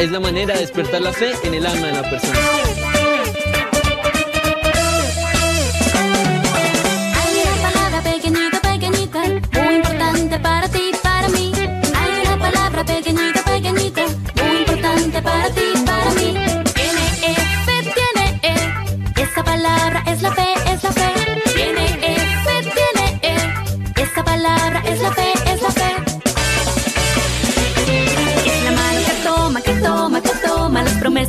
es la manera de despertar la fe en el alma de la persona. Hay una palabra pequeñita, pequeñita, muy importante para ti, para mí. Hay una palabra pequeñita, pequeñita, muy importante para ti, para mí. Tiene E, fe, tiene E. Esa palabra es la fe, es la fe. Tiene E, fe, tiene E. Esa palabra es la fe,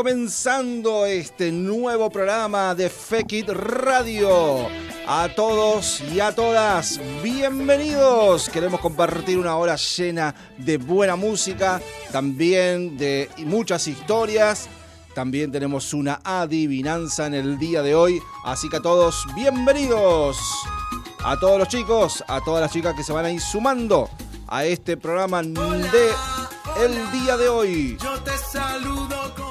comenzando este nuevo programa de Fekit Radio. A todos y a todas, bienvenidos. Queremos compartir una hora llena de buena música, también de muchas historias. También tenemos una adivinanza en el día de hoy. Así que a todos, bienvenidos. A todos los chicos, a todas las chicas que se van a ir sumando a este programa de el día de hoy.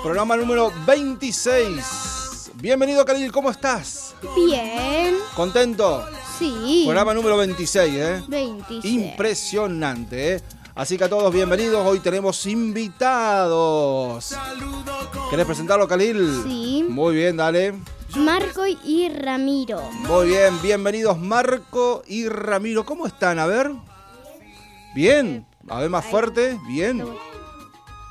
Programa número 26. Bienvenido, Khalil, ¿cómo estás? Bien, ¿Contento? sí. Programa número 26, ¿eh? 26. Impresionante, ¿eh? Así que a todos bienvenidos. Hoy tenemos invitados. ¿Querés presentarlo, Khalil? Sí. Muy bien, dale. Marco y Ramiro. Muy bien, bienvenidos Marco y Ramiro. ¿Cómo están? A ver. Bien. A ver más fuerte. Bien.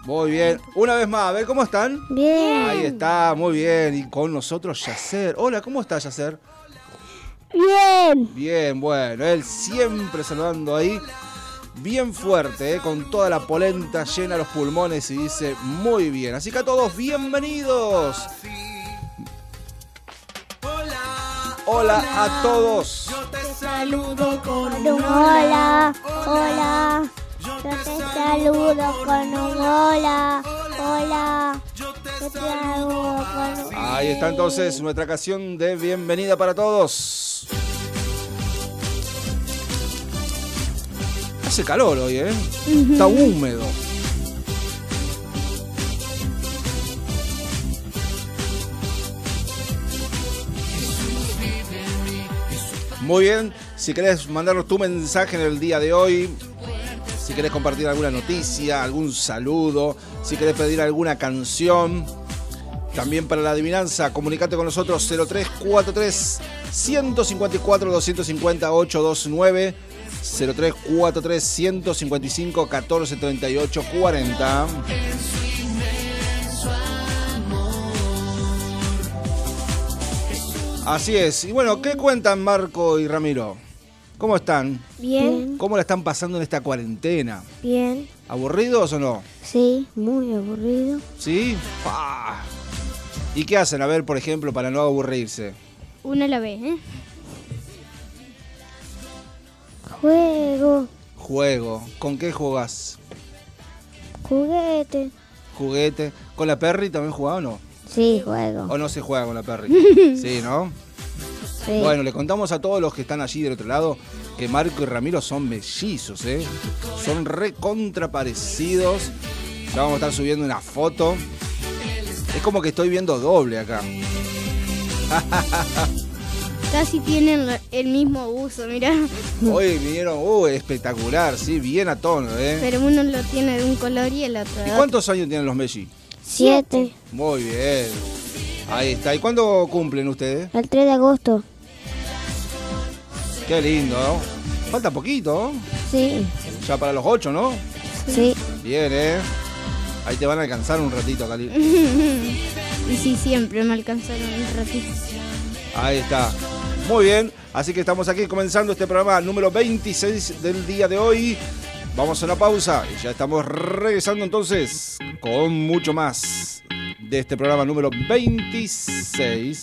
Muy bien. Una vez más, a ver cómo están. Bien. Ahí está, muy bien. Y con nosotros Yacer. Hola, ¿cómo estás, Yacer? Bien. Bien, bueno, él siempre saludando ahí. Bien fuerte, ¿eh? con toda la polenta llena los pulmones y dice muy bien. Así que a todos, bienvenidos. Hola a todos. Saludo con un hola, hola. Yo te saludo con un hola, hola. Yo te saludo con un Ahí está entonces nuestra canción de bienvenida para todos. Hace calor hoy, ¿eh? Está húmedo. Muy bien, si querés mandarnos tu mensaje en el día de hoy, si querés compartir alguna noticia, algún saludo, si querés pedir alguna canción, también para la adivinanza, comunicate con nosotros 0343 154 250 829 0343 155 14 38 40. Así es. Y bueno, ¿qué cuentan Marco y Ramiro? ¿Cómo están? Bien, ¿Cómo la están pasando en esta cuarentena? bien. ¿Aburridos o no? Sí, muy aburrido. ¿Sí? ¡Fua! ¿Y qué hacen? A ver, por ejemplo, para no aburrirse. Una a la vez, ¿eh? Juego, Juego. ¿Con qué jugás? juguete. ¿Juguete? ¿Con la Perry también jugaba o no? Sí, juego. ¿O no se juega con la Perry? Sí, ¿no? Sí. Bueno, le contamos a todos los que están allí del otro lado que Marco y Ramiro son mellizos, ¿eh? Son re contraparecidos. Ya vamos a estar subiendo una foto. Es como que estoy viendo doble acá. Casi tienen el mismo uso, mirá. Hoy vinieron, uh, espectacular, sí, bien a tono, ¿eh? Pero uno lo tiene de un color y el otro ¿Y cuántos años tienen los mellizos? Siete. Muy bien. Ahí está. ¿Y cuándo cumplen ustedes? El 3 de agosto. Qué lindo, ¿no? Falta poquito. Sí, Ya para los ocho, ¿no? sí. Bien, ¿eh? Ahí te van a alcanzar un ratito, Cali. Y sí, siempre me alcanzaron un ratito. Ahí está. Muy bien. Así que estamos aquí comenzando este programa número 26 del día de hoy. Vamos a una pausa y ya estamos regresando entonces con mucho más de este programa número 26.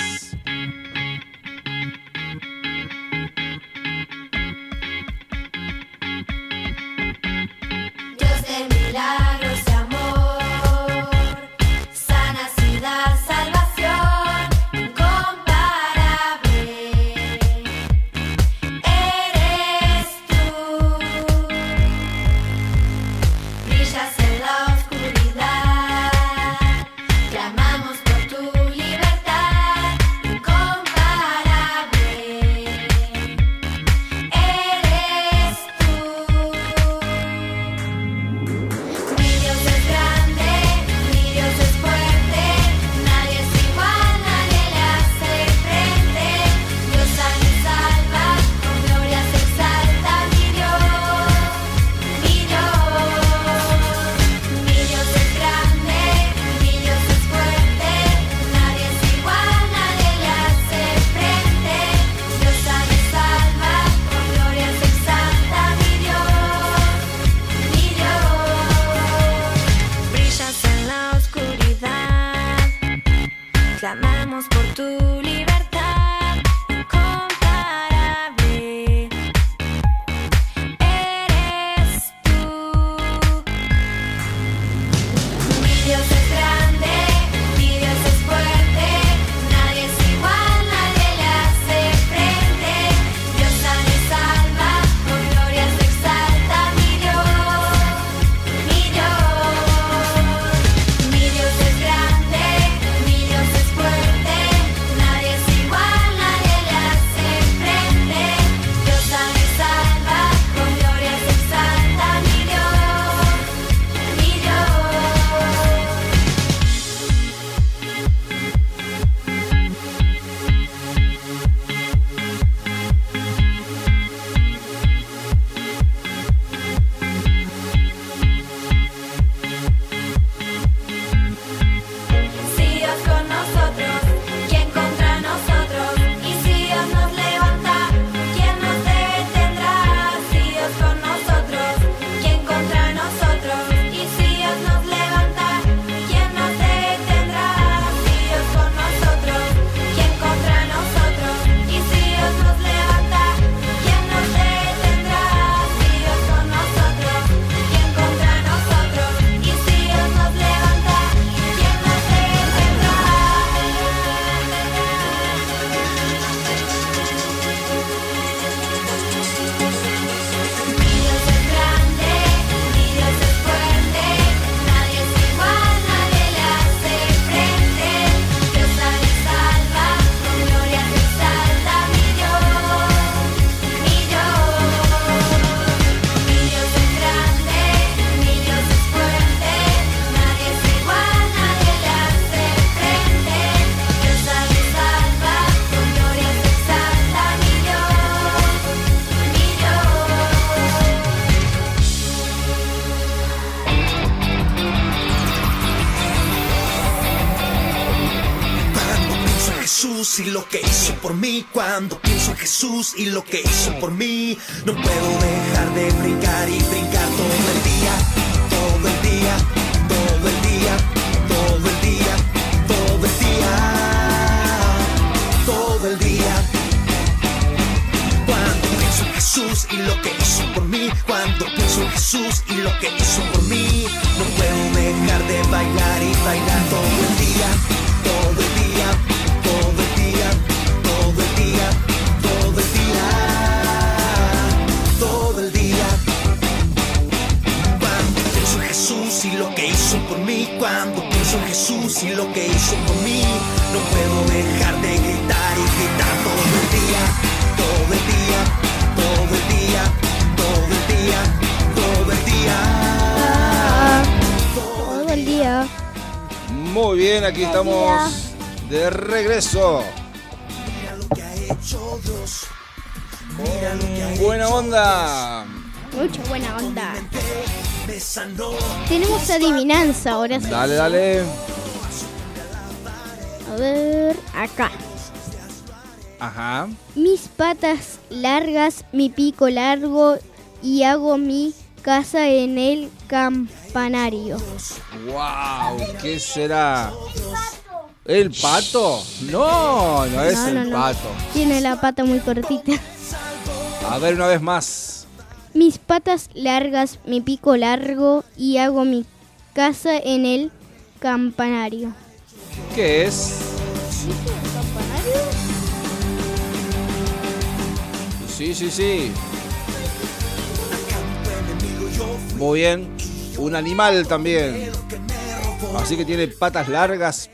Jesús y lo que hizo por mí, no puedo dejar de brincar y brincar todo el día, todo el día, todo el día, todo el día, todo el día, todo el día. Cuando pienso en Jesús y lo que hizo por mí, cuando pienso en Jesús y lo que hizo por mí, no puedo dejar de bailar y bailar todo el día, Jesús y lo que hizo por mí. No puedo dejar de gritar y gritar todo el día, todo el día, todo el día, todo el día, todo el día. Todo el día. Muy bien, aquí estamos de regreso. Lo que ha hecho Dios, Con buena onda. Mucha buena onda. Tenemos adivinanza ahora sí. Dale, dale. A ver, acá. Ajá. Mis patas largas, mi pico largo y hago mi casa en el campanario. Wow, ¿qué será? ¿El pato? No, no es No, no, el no. pato. Tiene la pata muy cortita. A ver una vez más. Mis patas largas, mi pico largo y hago mi casa en el campanario. ¿Qué es? Sí, sí, sí. Muy bien. Un animal también. Así que tiene patas largas,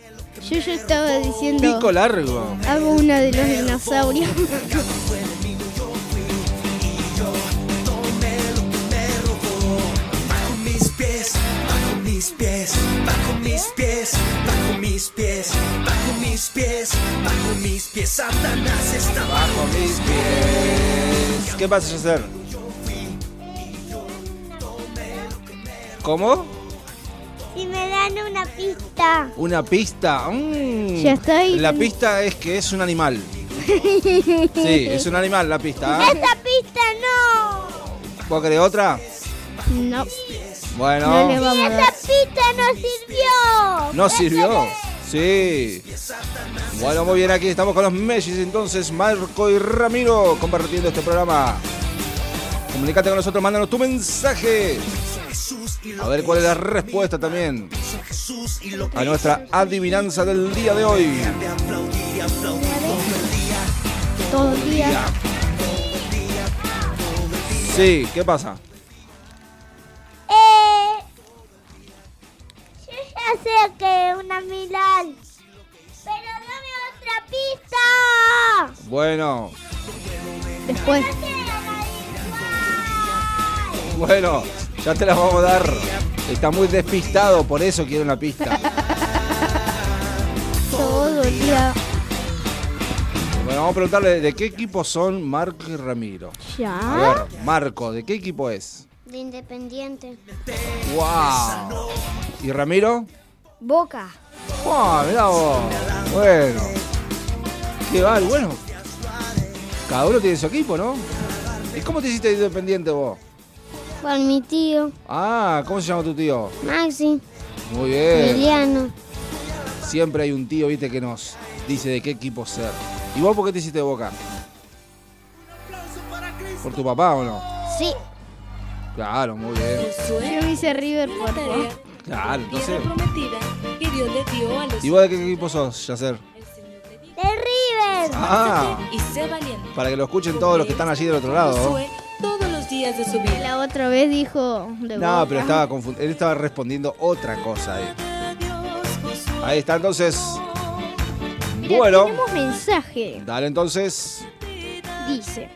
Yo ya estaba diciendo, pico largo. hago una de los dinosaurios. pies, bajo mis pies, bajo mis pies, bajo mis pies, bajo mis pies, Satanás está bajo. Mis pies. ¿Qué vas a hacer? ¿Cómo? Y me dan una pista. Una pista. Mm. Ya ahí. La pista es que es un animal. Sí, es un animal la pista. ¿ah? ¡Esta pista no! ¿Puedo creer otra? No, no le Bueno, vamos a dar. pista no sirvió! ¿no sirvió? Sí. Bueno, muy bien, aquí estamos con los Messis entonces, Marco y Ramiro, compartiendo este programa. Comunicate con nosotros, mándanos tu mensaje. A ver cuál es la respuesta también a nuestra adivinanza del día de hoy. Todo el día. Sí, ¿qué pasa? Sé que es una Milán. Pero dame otra pista. Bueno, Después. bueno, ya te la vamos a dar. Está muy despistado, por eso quiere una pista. Todo el día. Bueno, vamos a preguntarle de qué equipo son Marco y Ramiro. A ¿Ya? ver, Marco, ¿de qué equipo es? De Independiente. ¡Wow! ¿Y Ramiro? Boca. ¡Wow! Mirá vos. Bueno. Qué mal, bueno. Cada uno tiene su equipo, ¿no? ¿Y cómo te hiciste independiente vos? Con mi tío, Ah, ¿cómo se llama tu tío? Maxi, Muy bien. Emiliano. Siempre hay un tío, viste, que nos dice de qué equipo ser. ¿Y vos por qué te hiciste de boca? ¿Por tu papá o no? Sí. Claro, muy bien. Yo me hice River por. Claro, entonces. tierra prometida que Dios le dio a los ¿Y vos de qué equipo sos, Yacer? De River. Ah, y sé valiente. para que lo escuchen todos los que están allí del otro lado. ¿no? Josué todos los días de su vida. La otra vez dijo de No, Boca. pero estaba confund- él estaba respondiendo otra cosa ahí. Ahí está, entonces. Mira, Bueno, Tenemos mensaje. dale entonces. Dice.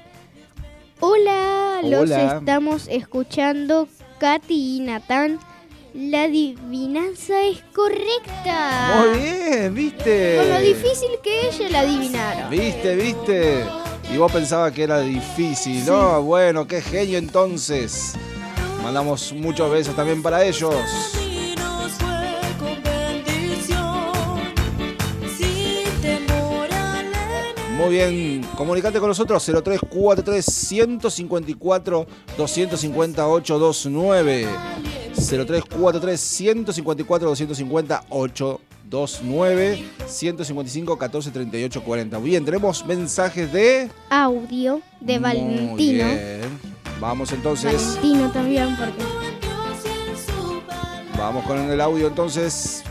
Hola, los Hola. estamos escuchando Katy y Natán. La adivinanza es correcta. Muy bien, viste. Con lo difícil que ella la adivinaron. Viste, viste. Y vos pensabas que era difícil, ¿no? Bueno, qué genio entonces. Mandamos muchos besos también para ellos. Muy bien, comunicate con nosotros 0343 154 258 29. 0343 154 250 829 155 14 38 40. Bien, tenemos mensajes de Audio de Muy Valentino. bien. Vamos entonces, Valentino también, porque vamos con el audio entonces.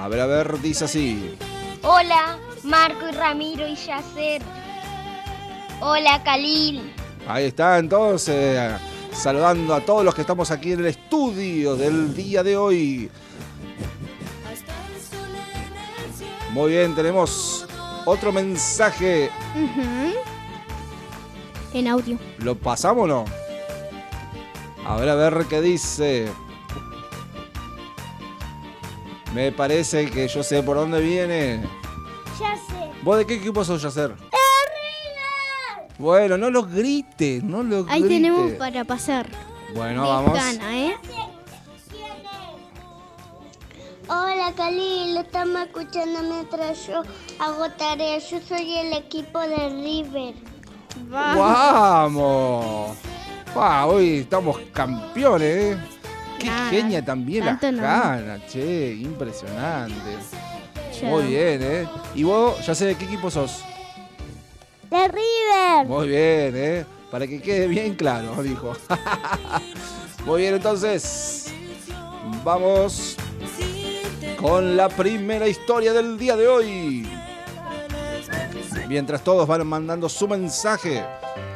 A ver, a ver, dice así. Hola, Marco y Ramiro y Yacer. Hola, Khalil. Ahí está entonces, saludando a todos los que estamos aquí en el estudio del día de hoy. Muy bien, tenemos otro mensaje. En audio. ¿Lo pasamos o no? A ver, a ver qué dice. Me parece que yo sé por dónde viene. Ya sé. ¿Vos de qué equipo sos, Yacer? Eh, bueno, no los grites, no los Ahí grites. tenemos para pasar. Bueno, Me vamos. gana, ¿eh? Hola, Khalil, estamos escuchando mientras yo hago tareas. Yo soy el equipo de River. ¡Vamos! ¡Wow! Hoy estamos campeones, ¿eh? ¡Qué Nada, genia también las no. ganas, che! Impresionante. Muy bien, ¿eh? ¿Y vos, ya sé de qué equipo sos? De River. Muy bien, ¿eh? Para que quede bien claro, dijo. Muy bien, entonces. Vamos con la primera historia del día de hoy. Mientras todos van mandando su mensaje,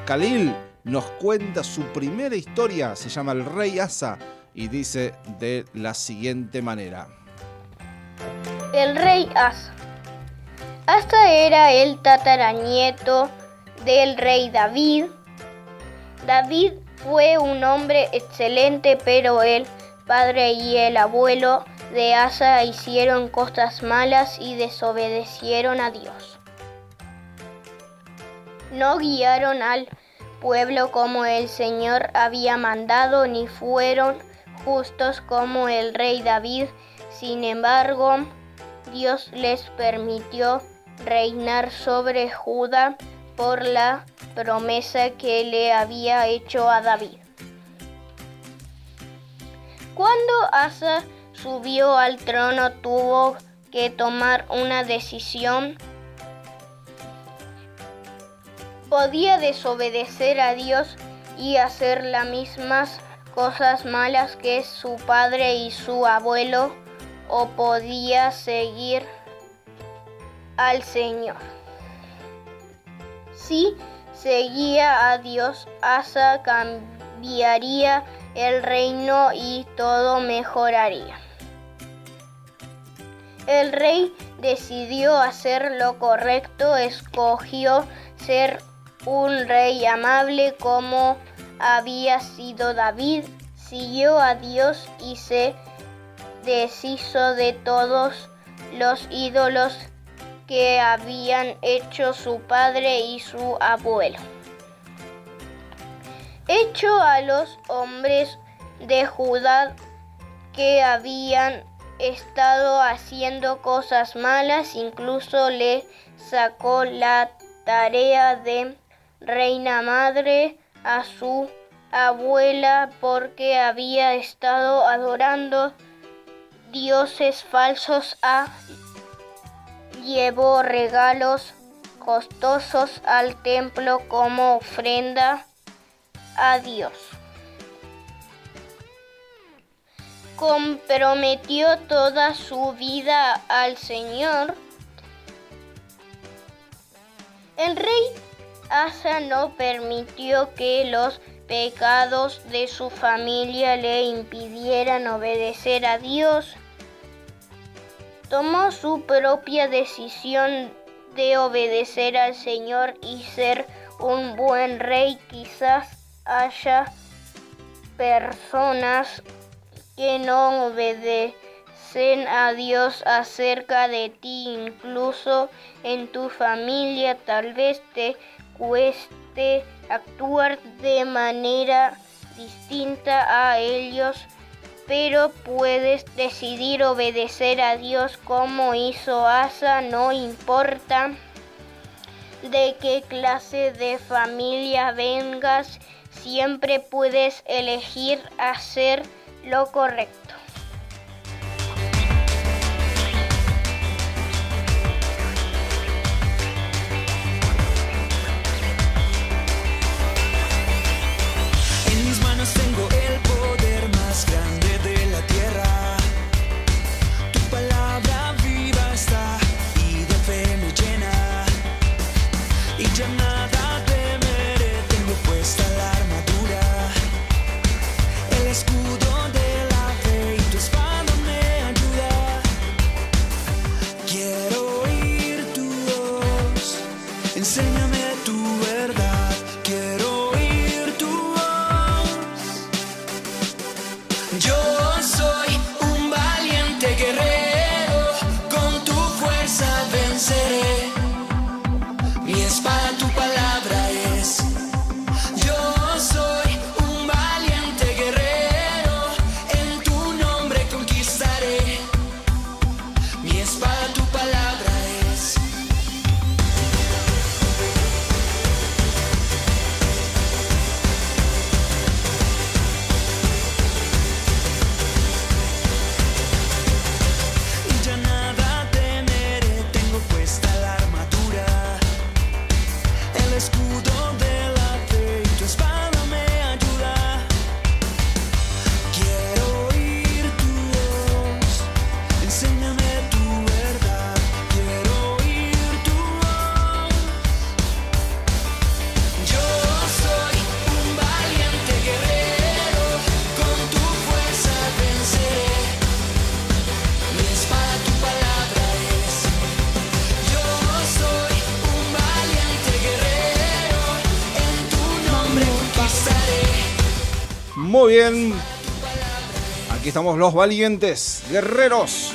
Khalil nos cuenta su primera historia. Se llama El Rey Asa y dice de la siguiente manera. El rey Asa. Asa era el tataranieto del rey David. David fue un hombre excelente, pero el padre y el abuelo de Asa hicieron cosas malas y desobedecieron a Dios. No guiaron al pueblo como el Señor había mandado, ni fueron justos como el rey David. Sin embargo, Dios les permitió reinar sobre Judá por la promesa que le había hecho a David. Cuando Asa subió al trono tuvo que tomar una decisión. Podía desobedecer a Dios y hacer las mismas cosas malas que su padre y su abuelo o podía seguir al Señor. Si seguía a Dios, Asa cambiaría el reino y todo mejoraría. El rey decidió hacer lo correcto, escogió ser un rey amable como había sido David, siguió a Dios y se deshizo de todos los ídolos que habían hecho su padre y su abuelo. Hecho a los hombres de Judá que habían estado haciendo cosas malas, incluso le sacó la tarea de reina madre a su abuela porque había estado adorando dioses falsos a llevó regalos costosos al templo como ofrenda a Dios. Comprometió toda su vida al Señor. El rey Asa no permitió que los pecados de su familia le impidieran obedecer a Dios tomó su propia decisión de obedecer al Señor y ser un buen rey. Quizás haya personas que no obedecen a Dios acerca de ti, incluso en tu familia. Tal vez te cueste actuar de manera distinta a ellos pero puedes decidir obedecer a Dios como hizo Asa, no importa de qué clase de familia vengas, siempre puedes elegir hacer lo correcto. Aquí estamos los valientes, guerreros.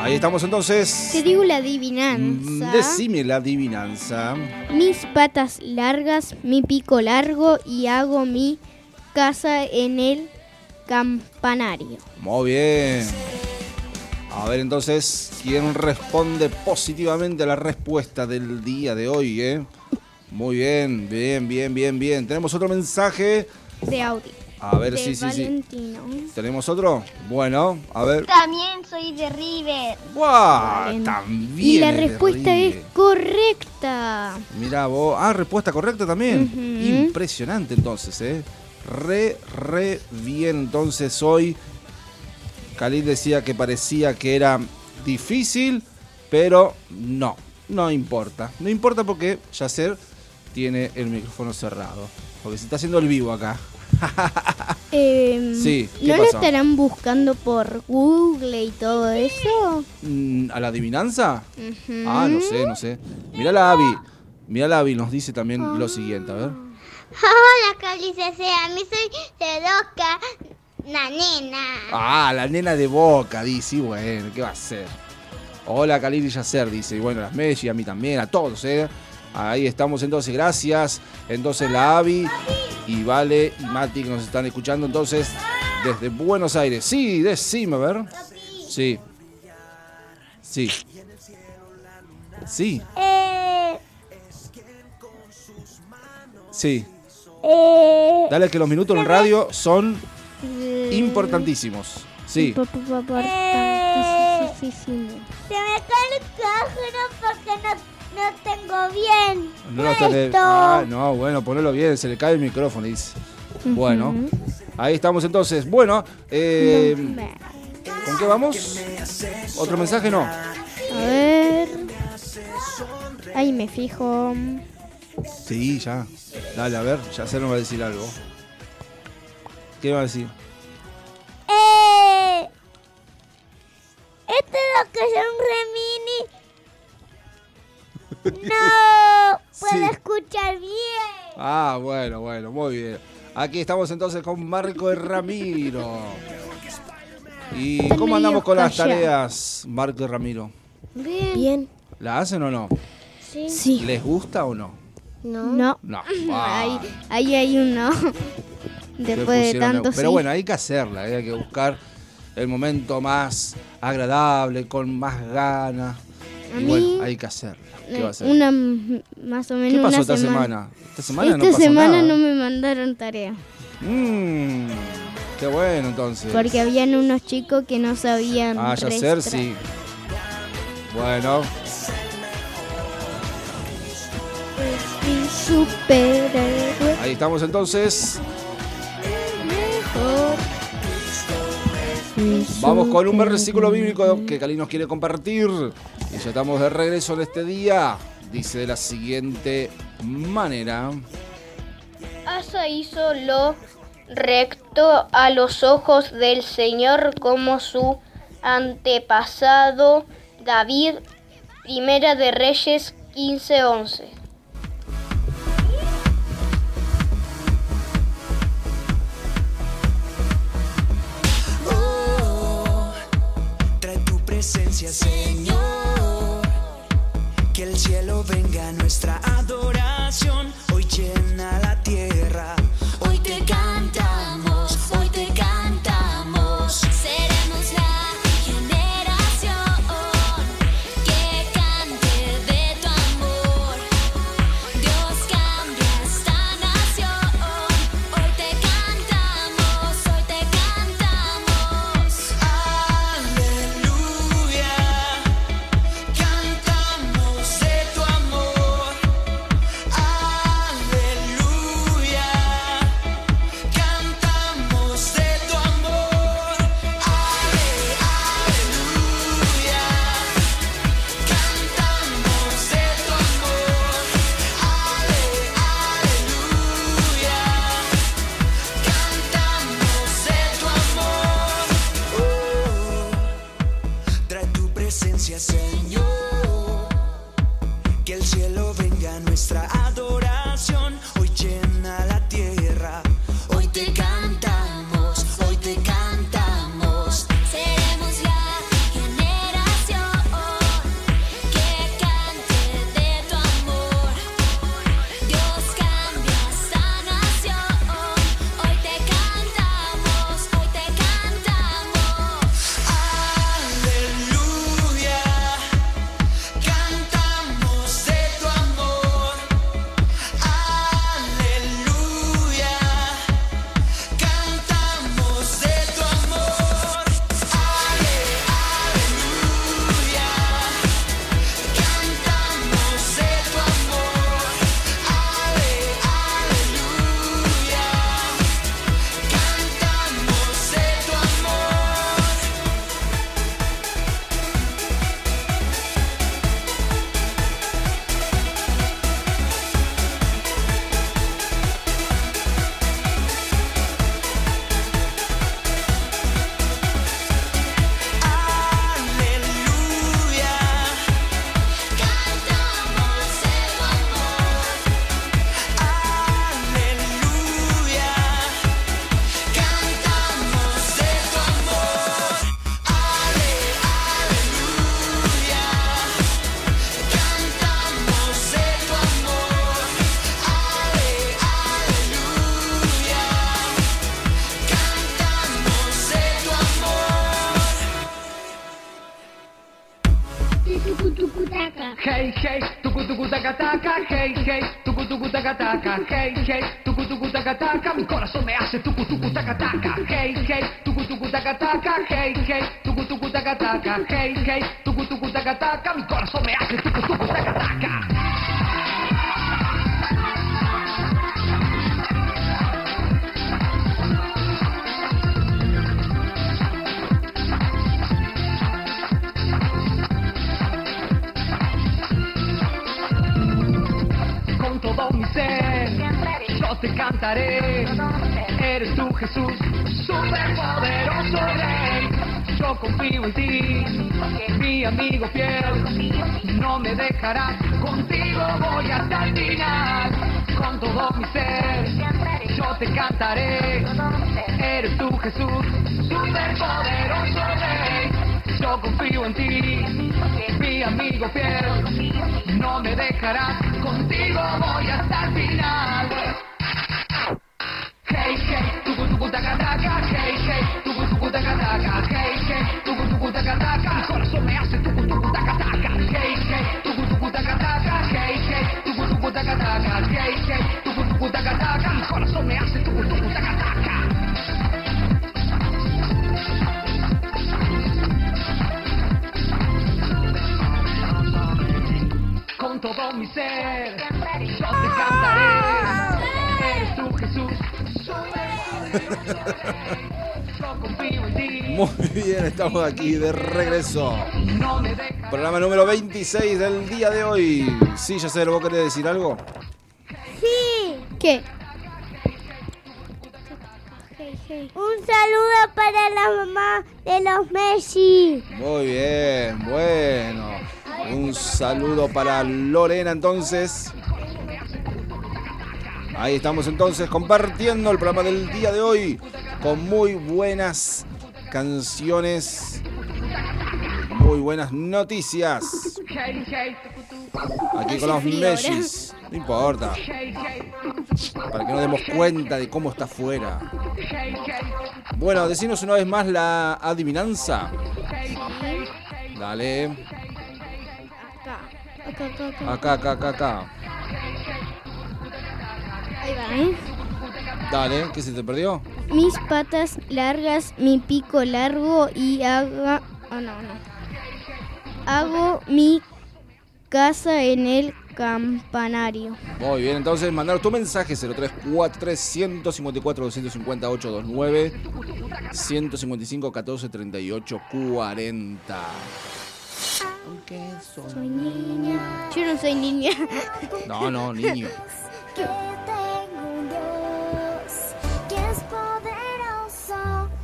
Ahí estamos entonces. Te digo la Mm, adivinanza. Decime la adivinanza. Mis patas largas, mi pico largo y hago mi casa en el campanario. Muy bien. A ver entonces, ¿quién responde positivamente a la respuesta del día de hoy? Eh? Muy bien, bien, bien, bien, bien. Tenemos otro mensaje. De audio. A ver, de sí, sí, sí. ¿Tenemos otro? Bueno, a ver. También soy de River. ¡Guau! Bien. También. Y la respuesta es correcta. Mirá vos. Ah, respuesta correcta también. Impresionante entonces, ¿eh? Re, re bien. Entonces hoy, Khalil decía que parecía que era difícil, pero no, no importa. No importa porque Yacer tiene el micrófono cerrado. Porque se está haciendo el vivo acá. Em, Sí, ¿qué ¿No lo pasó? estarán buscando por Google y todo eso? Mm, ¿A la adivinanza? Ah, no sé, no sé. Mirá la Abby. Mirá la Abby, nos dice también lo siguiente, a ver. Hola, Cali CC. A mí soy Sedoka, la nena. Ah, la nena de Boca, dice. Y bueno, ¿qué va a hacer? Hola, Khalil y Yacer, dice. Y bueno, las Messi, a mí también, a todos, ¿eh? Ahí estamos entonces, gracias. Entonces la Avi y Vale y Mati que nos están escuchando entonces desde Buenos Aires. Sí, decime, a ver. Sí. Sí. Sí, Eh, sí. eh, Dale que los minutos en radio son importantísimos. Sí. Pa- pa- pa- Importantísimo. se me cae el porque no, no tengo bien. No lo tenés-. Ah, no, bueno, ponelo bien, se le cae el micrófono, dice. Bueno, ahí estamos entonces. Bueno, eh, ¿con qué vamos? ¿Otro mensaje? No. A ver. Ahí me fijo. Sí, ya. Dale, a ver, ya se nos va a decir algo. ¿Qué va a decir? Ah, bueno, bueno, muy bien. Aquí estamos entonces con Marco y Ramiro. ¿Y cómo andamos con las tareas, Marco y Ramiro? Bien. Bien. ¿La hacen o no? Sí. ¿Les gusta o no? No. No. Ahí, Ah. ahí hay uno. Le Después de tanto Pero sí. bueno, hay que hacerla, ¿eh? hay que buscar el momento más agradable, con más ganas. A Y bueno, hay que hacerla. ¿Qué Eh, va a hacer? Una más o menos ¿Qué pasó una esta semana. semana? Esta semana no Esta pasó semana nada. no me mandaron tarea. Mm, qué bueno entonces. Porque habían unos chicos que no sabían. Ah, ya ser, sí. Bueno, ahí estamos entonces. mejor. Vamos con un versículo bíblico que Cali nos quiere compartir. Y ya estamos de regreso en este día. Dice de la siguiente manera. Asa hizo lo recto a los ojos del Señor como su antepasado David. Primera de Reyes 15:11. Señor. Que el cielo venga a nuestra adoración. Hoy llena la tierra. Hoy te cantamos, hace tucu tucu taca taca, hey hey, tucu tucu taca taca, hey hey, tucu tucu taca taca, hey hey, tucu tucu taca taca, me Yo confío en ti, mi amigo fiel, no me dejarás, contigo voy hasta el final. Con todo mi ser, yo te cantaré, eres tú Jesús, superpoderoso rey. Yo confío en ti, mi amigo fiel, no me dejarás, contigo voy hasta el final. Hey, hey, tucu taca taca, hey, hey, taca taca, hey, hey, tucu tucu taca taca, mi corazón me hace tucu tucu taca taca, hey, hey, tucu tucu taca taca, hey, hey, tucu tucu taca taca, hey, hey, tucu tucu taca taca, mi corazón me hace tucu tucu taca taca. con todo mi ser. Yo te cantaré, eres tú Jesús. Muy bien, estamos aquí de regreso. Programa número 26 del día de hoy. Sí, ya sé, ¿vos querés decir algo? Sí. ¿Qué? Un saludo para la mamá de los Messi. Muy bien, bueno. Un saludo para Lorena entonces. Ahí estamos entonces compartiendo el programa del día de hoy con muy buenas canciones, muy buenas noticias. Aquí con los. Messis. No importa. Para que nos demos cuenta de cómo está hey. Bueno, decinos una vez más la adivinanza. Dale. Acá, acá, acá. Acá, acá, acá, acá. Ahí va, ¿eh? Dale, ¿qué se te perdió? Mis patas largas, mi pico largo y haga... Oh, no, no. Hago mi casa en el campanario. Muy bien, entonces mandar tu mensaje 0343 154 250 829 155 14 38 40. Soy niña. Yo no soy niña. No, no, niño.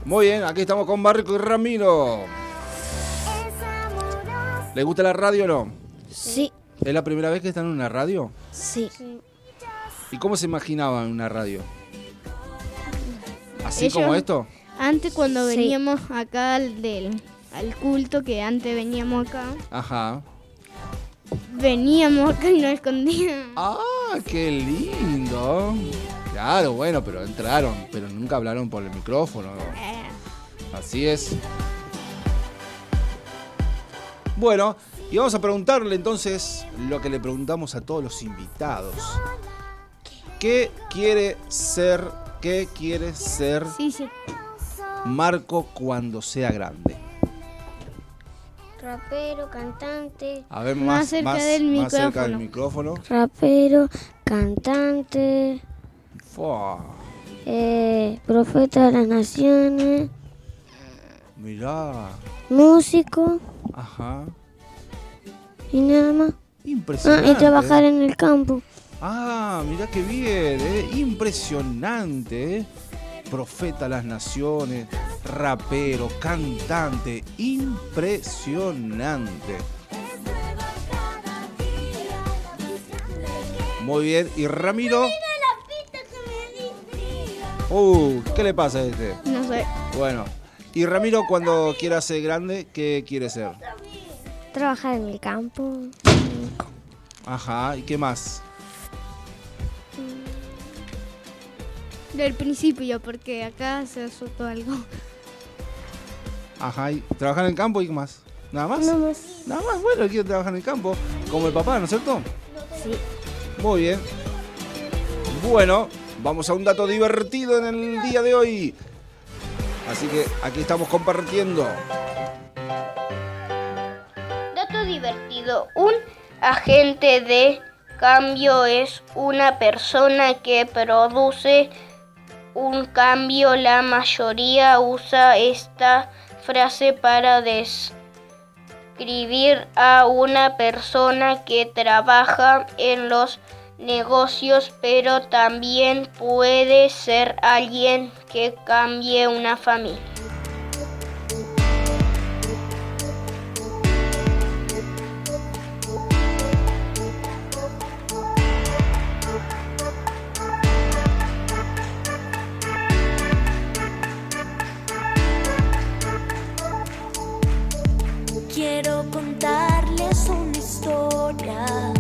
Muy bien, aquí estamos con Barrico y Ramiro. ¿Le gusta la radio o no? Sí, ¿Es la primera vez que están en una radio? sí. ¿Y cómo se imaginaban en una radio? ¿Así Ellos- como esto? Antes cuando Sí. veníamos acá al, del, al culto, que antes veníamos acá, Ajá. veníamos acá y nos escondíamos. ¡Ah, qué lindo! Claro, bueno, pero entraron, pero nunca hablaron por el micrófono. Así es. Bueno, y vamos a preguntarle entonces lo que le preguntamos a todos los invitados. ¿Qué quiere ser, qué quiere ser sí, sí. Marco cuando sea grande? Rapero, cantante, A ver, Más más, cerca más- del más cerca del micrófono. rapero, cantante, eh, profeta de las naciones, mirá. músico Ajá. y nada más. Ah, Impresionante. y trabajar en el campo. Ah, mirá qué bien, ¿eh? impresionante. ¿eh? Profeta de las naciones, rapero, cantante, impresionante. Muy bien, y Ramiro. Uh, ¿qué le pasa a este? No sé. Bueno, y Ramiro cuando quiera ser grande, ¿qué quiere ser? Trabajar en el campo. Ajá, ¿y qué más? Del principio, porque acá se asustó algo. Ajá, y trabajar en el campo y qué más. ¿Nada más? Nada más. Nada más, bueno, quiere trabajar en el campo, como el papá, ¿no es cierto? Sí. Muy bien. Bueno, vamos a un dato divertido en el día de hoy. Así que aquí estamos compartiendo. Dato divertido. Un agente de cambio es una persona que produce un cambio. La mayoría usa esta frase para describir a una persona que trabaja en los negocios, pero también puede ser alguien que cambie una familia. Quiero contarles una historia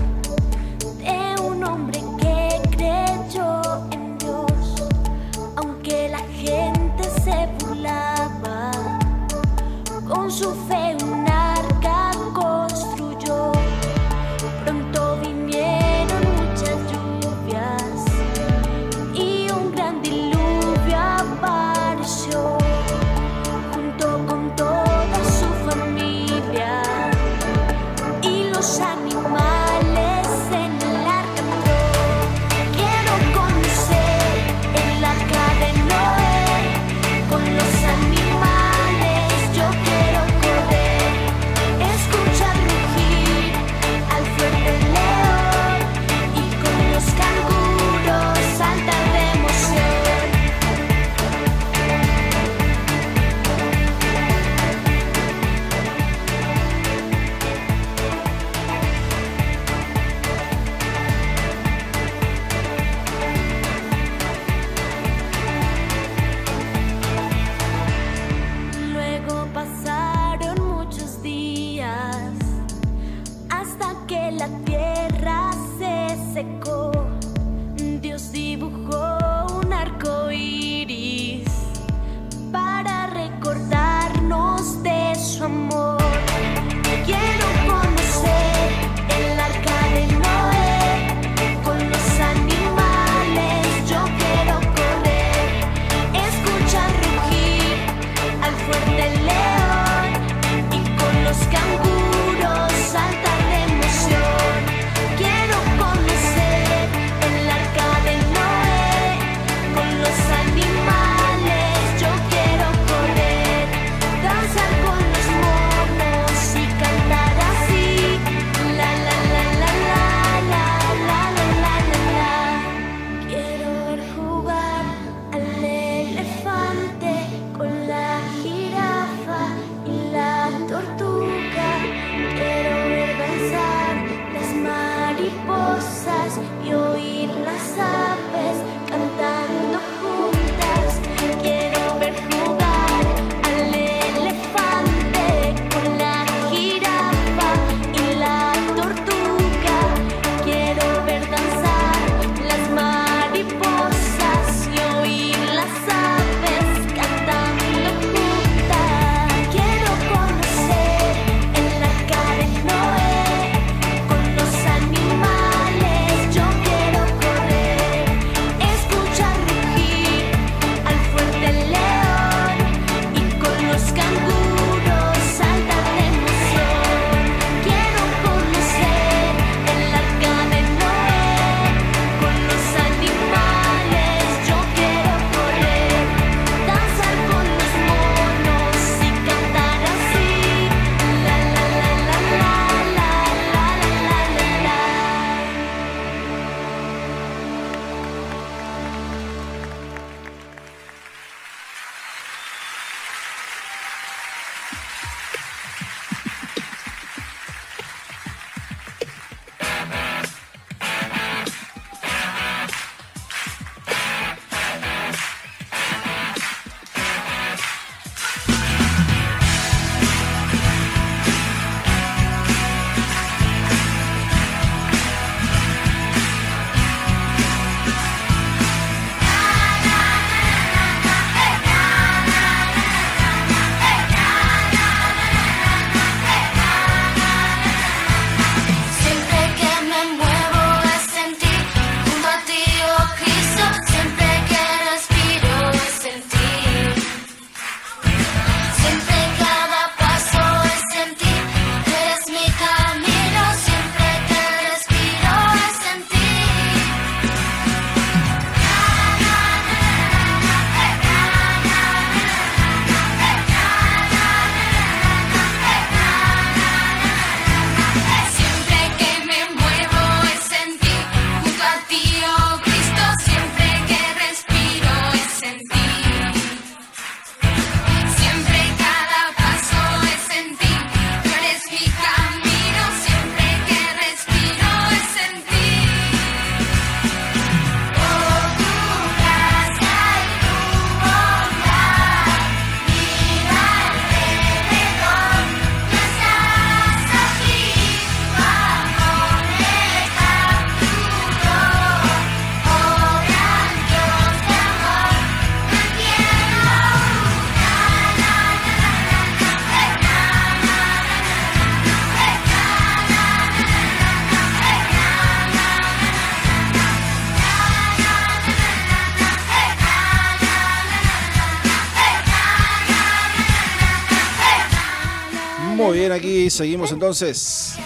aquí seguimos entonces.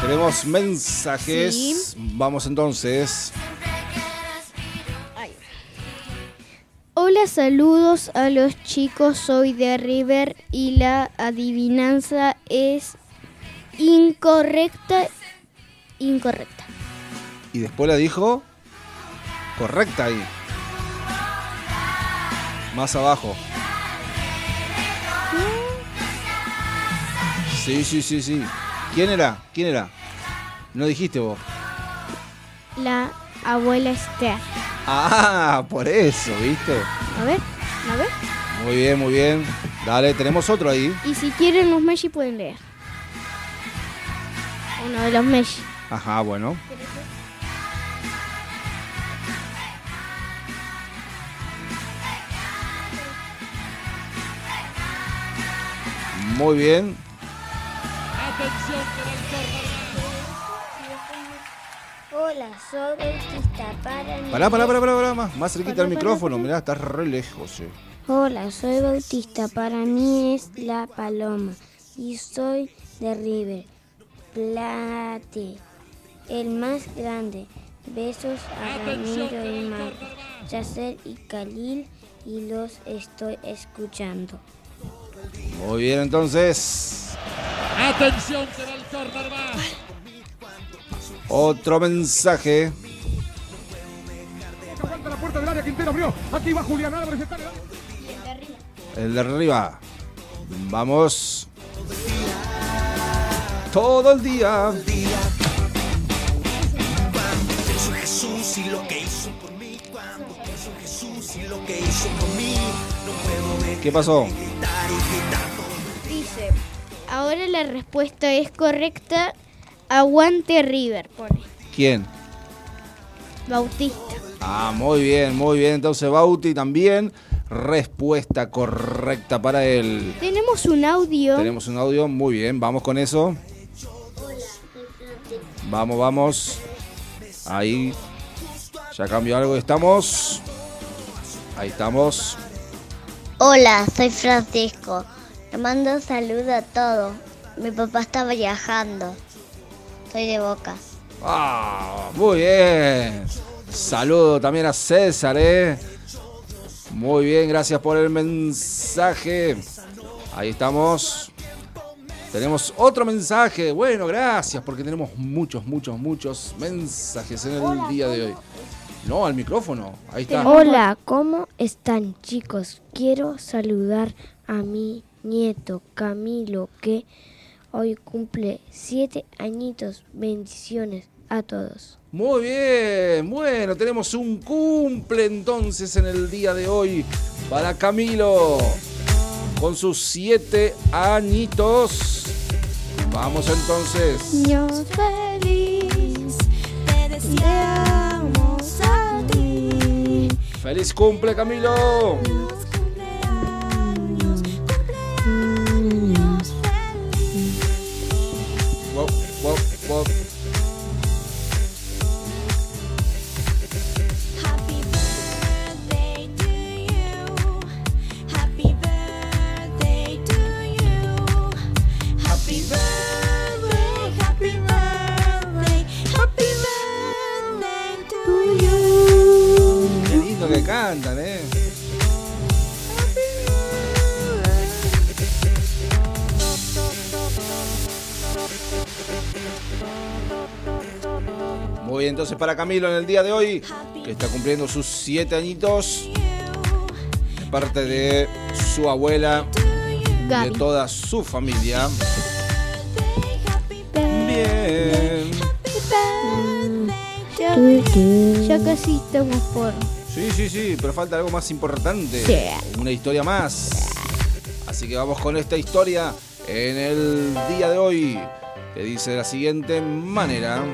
Tenemos mensajes. Sí. Vamos entonces. Hola, saludos a los chicos. Soy de River y la adivinanza es incorrecta. Incorrecta. Y después la dijo correcta ahí. Más abajo. Sí, sí, sí, sí. ¿Quién era? ¿Quién era? No dijiste vos. La abuela Esther. Ah, por eso, ¿viste? A ver, a ver. Muy bien, muy bien. Dale, tenemos otro ahí. Y si quieren los Messi pueden leer. Uno de los Messi. Ajá, bueno. Muy bien. Hola, soy Bautista para mí. Pará, pará, pará, pará, pará, más, más cerquita del micrófono. Mirá, estás re lejos. eh. Hola, soy Bautista. Para mí es la paloma. Y soy de River Plate, el más grande. Besos a Ramiro y Marcos, Yacer y Khalil. Y los estoy escuchando. Muy bien, entonces. Atención, será el córner más. Otro mensaje. Aguanta la puerta del área, Quintero abrió. Aquí va Julián Álvarez. Está El de arriba. Vamos. Todo el día. Pienso en Jesús y lo que hizo por mí. Cuando pienso en Jesús y lo que hizo por mí, no puedo dejar ¿Qué pasó? Dice, ahora la respuesta es correcta. Aguante River, pone. ¿Quién? Bautista. Ah, muy bien, muy bien. Entonces, Bauti también. Respuesta correcta para él. Tenemos un audio. Tenemos un audio, muy bien, vamos con eso. Vamos, vamos. Ahí. Ya cambió algo, estamos. Ahí estamos. Hola, soy Francisco. Le mando un saludo a todos. Mi papá estaba viajando. Soy de Boca. Ah, muy bien. Saludo también a César, ¿eh? Muy bien, gracias por el mensaje. Ahí estamos. Tenemos otro mensaje. Bueno, gracias, porque tenemos muchos, muchos, muchos mensajes en el día de hoy. No, al micrófono. Ahí está. Hola, ¿cómo están chicos? Quiero saludar a mi nieto Camilo que hoy cumple siete añitos. Bendiciones a todos. Muy bien, bueno, tenemos un cumple entonces en el día de hoy para Camilo con sus siete añitos. Vamos entonces. Feliz, te deseamos a ti. ¡Feliz cumple, Camilo! Cantan, ¿eh? Muy bien, entonces para Camilo en el día de hoy, que está cumpliendo sus siete añitos, de parte de su abuela y Gaby. de toda su familia. Bien. Ya, ya casi estamos por. Sí, sí, sí, pero falta algo más importante. Sí. Una historia más. Así que vamos con esta historia en el día de hoy, que dice de la siguiente manera.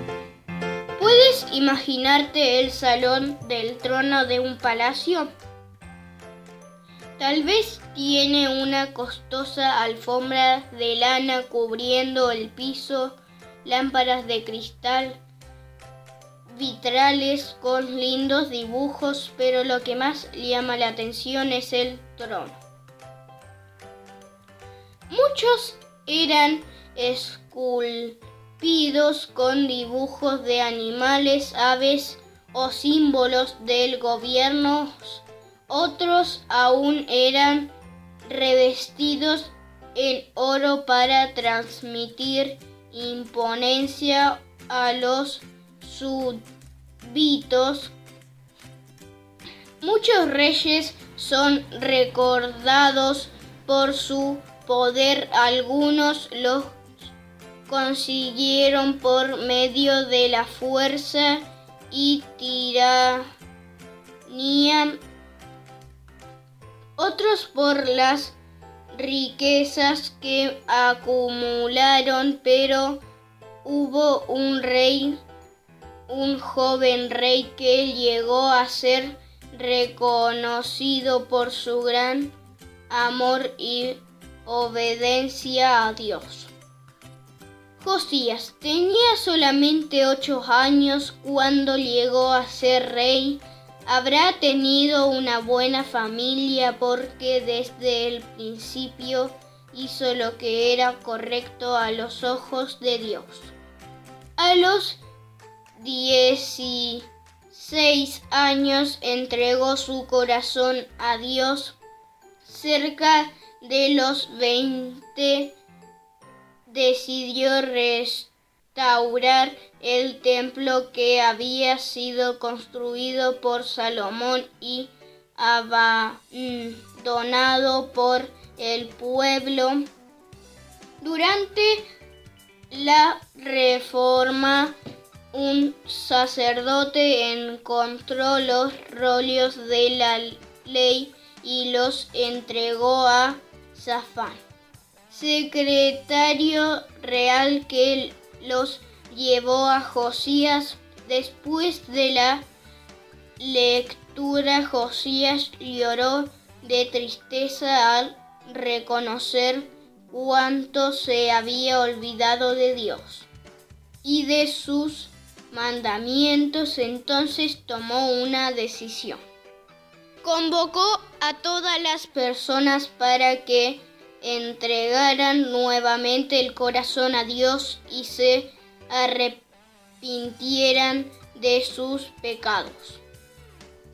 ¿Puedes imaginarte el salón del trono de un palacio? Tal vez tiene una costosa alfombra de lana cubriendo el piso, lámparas de cristal, vitrales con lindos dibujos, pero lo que más llama la atención es el trono. Muchos eran esculpidos con dibujos de animales, aves o símbolos del gobierno. Otros aún eran revestidos en oro para transmitir imponencia a los súbditos. Muchos reyes son recordados por su poder, algunos los consiguieron por medio de la fuerza y tiranía, otros por las riquezas que acumularon, pero hubo un rey, un joven rey que llegó a ser reconocido por su gran amor y obediencia a Dios. Josías tenía solamente ocho años cuando llegó a ser rey. Habrá tenido una buena familia porque desde el principio hizo lo que era correcto a los ojos de Dios. A los 16 años entregó su corazón a Dios. Cerca de los 20 decidió restaurar el templo que había sido construido por Salomón y abandonado por el pueblo. Durante la reforma, un sacerdote encontró los rollos de la ley y los entregó a Zafán, secretario real que los llevó a Josías. Después de la lectura, Josías lloró de tristeza al reconocer cuánto se había olvidado de Dios y de sus mandamientos. Entonces tomó una decisión. Convocó a todas las personas para que entregaran nuevamente el corazón a Dios y se arrepintieran de sus pecados.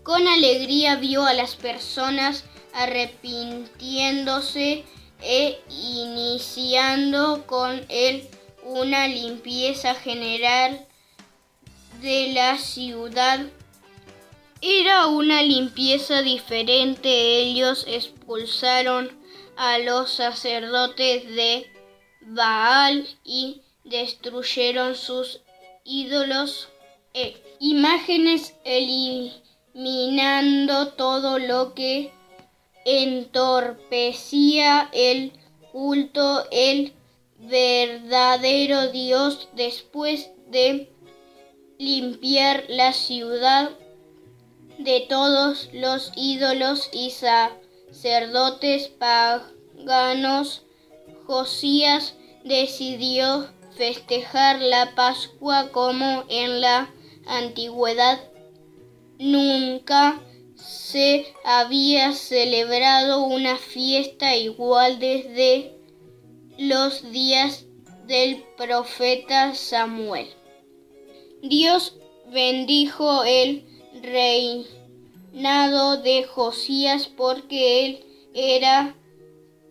Con alegría vio a las personas arrepintiéndose e iniciando con él una limpieza general de la ciudad. Era una limpieza diferente. Ellos expulsaron a los sacerdotes de Baal y destruyeron sus ídolos e imágenes, eliminando todo lo que entorpecía el culto, el verdadero Dios después de limpiar la ciudad de todos los ídolos y sacerdotes paganos, Josías decidió festejar la Pascua como en la antigüedad nunca se había celebrado una fiesta igual desde los días del profeta Samuel. Dios bendijo el reinado de Josías porque él era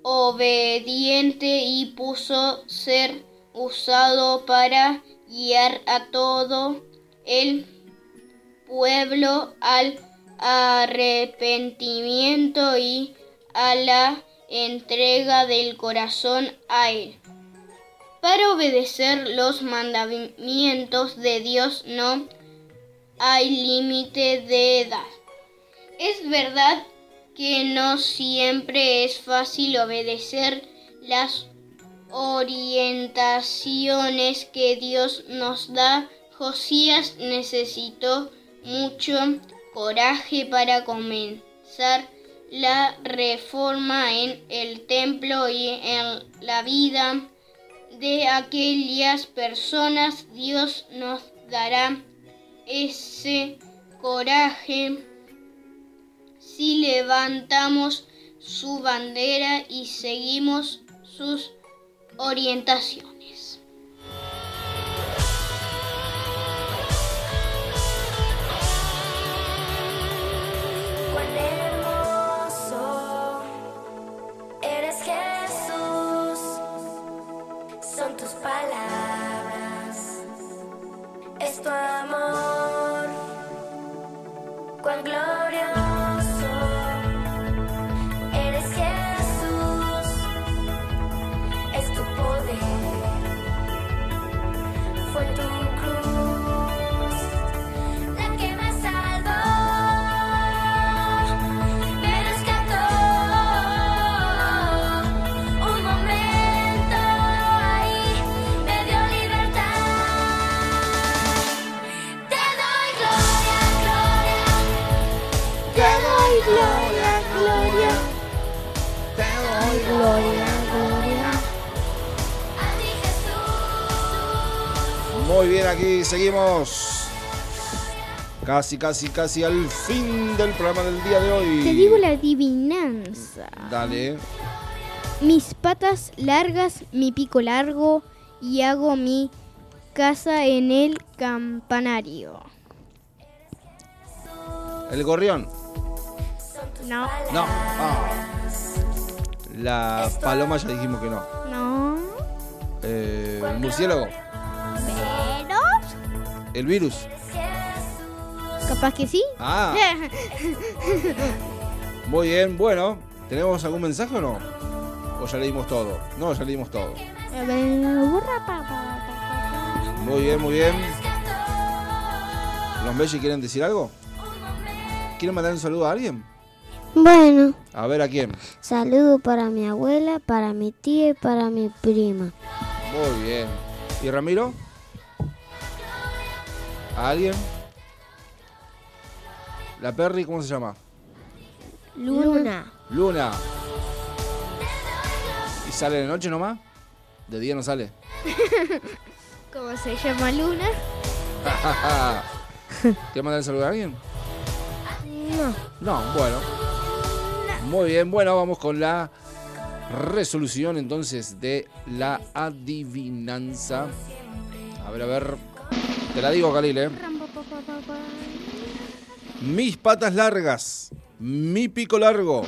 obediente y puso ser usado para guiar a todo el pueblo al arrepentimiento y a la entrega del corazón a Él. Para obedecer los mandamientos de Dios no hay límite de edad. Es verdad que no siempre es fácil obedecer las orientaciones que Dios nos da. Josías necesitó mucho coraje para comenzar la reforma en el templo y en la vida de aquellas personas. Dios nos dará ese coraje si levantamos su bandera y seguimos sus orientaciones. Palabras, es tu amor, cuán glorioso Muy bien, aquí seguimos. Casi, casi, casi al fin del programa del día de hoy. Te digo la adivinanza. Dale. Mis patas largas, mi pico largo y hago mi casa en el campanario. El gorrión. No, No. Ah. La paloma ya dijimos que no. no. Eh, murciélago. El virus. capaz que sí. Ah, muy bien. Bueno, ¿tenemos algún mensaje o no? ¿O ya leímos todo? No, ya leímos todo. Muy bien, muy bien. ¿Los Messi quieren decir algo? ¿Quieren mandar un saludo a alguien? Bueno, A ver a quién. saludo para mi abuela, para mi tía y para mi prima. Muy bien. ¿Y Ramiro? ¿A alguien? ¿La Perry cómo se llama? Luna. Luna. ¿Y sale de noche nomás? De día no sale. ¿Cómo se llama Luna? ¿Quieres mandar un saludo a alguien? No. No, bueno. Muy bien, bueno, vamos con la resolución entonces de la adivinanza. A ver, a ver. Te la digo, Khalil, ¿eh? Mis patas largas, mi pico largo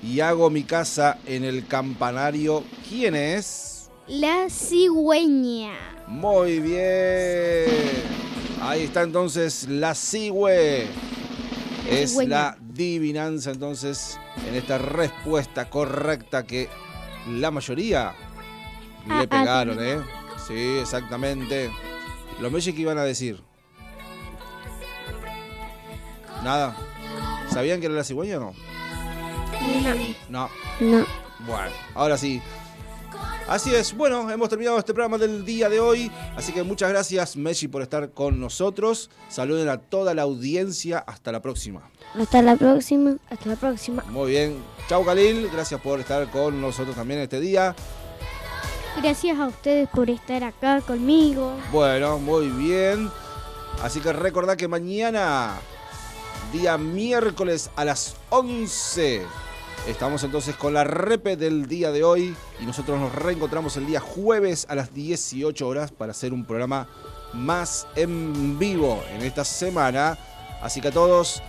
y hago mi casa en el campanario. ¿Quién es? La cigüeña. Muy bien. Ahí está entonces la cigüe. Es la divinanza entonces en esta respuesta correcta que la mayoría Ah, le ah, pegaron, ¿eh? Sí, exactamente. Los Messi que iban a decir. Nada. ¿Sabían que era la cigüeña o no? No. No. Bueno, ahora sí. Así es, bueno, hemos terminado este programa del día de hoy, así que muchas gracias Messi por estar con nosotros. Saluden a toda la audiencia, hasta la próxima. Hasta la próxima. Hasta la próxima. Muy bien, chau Khalil, gracias por estar con nosotros también este día. Gracias a ustedes por estar acá conmigo. Bueno, muy bien. Así que recordad que mañana, día miércoles a las 11, estamos entonces con la repe del día de hoy y nosotros nos reencontramos el día jueves a las 18 horas para hacer un programa más en vivo en esta semana. Así que a todos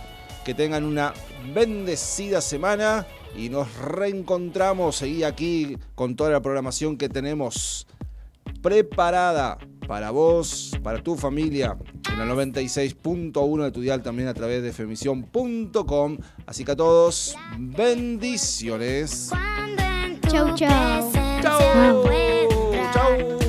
que tengan una bendecida semana y nos reencontramos. Seguí aquí con toda la programación que tenemos preparada para vos, para tu familia, en la 96.1 de tu dial también a través de femisión.com. Así que a todos, bendiciones. Chau, chau. Chau. Chau.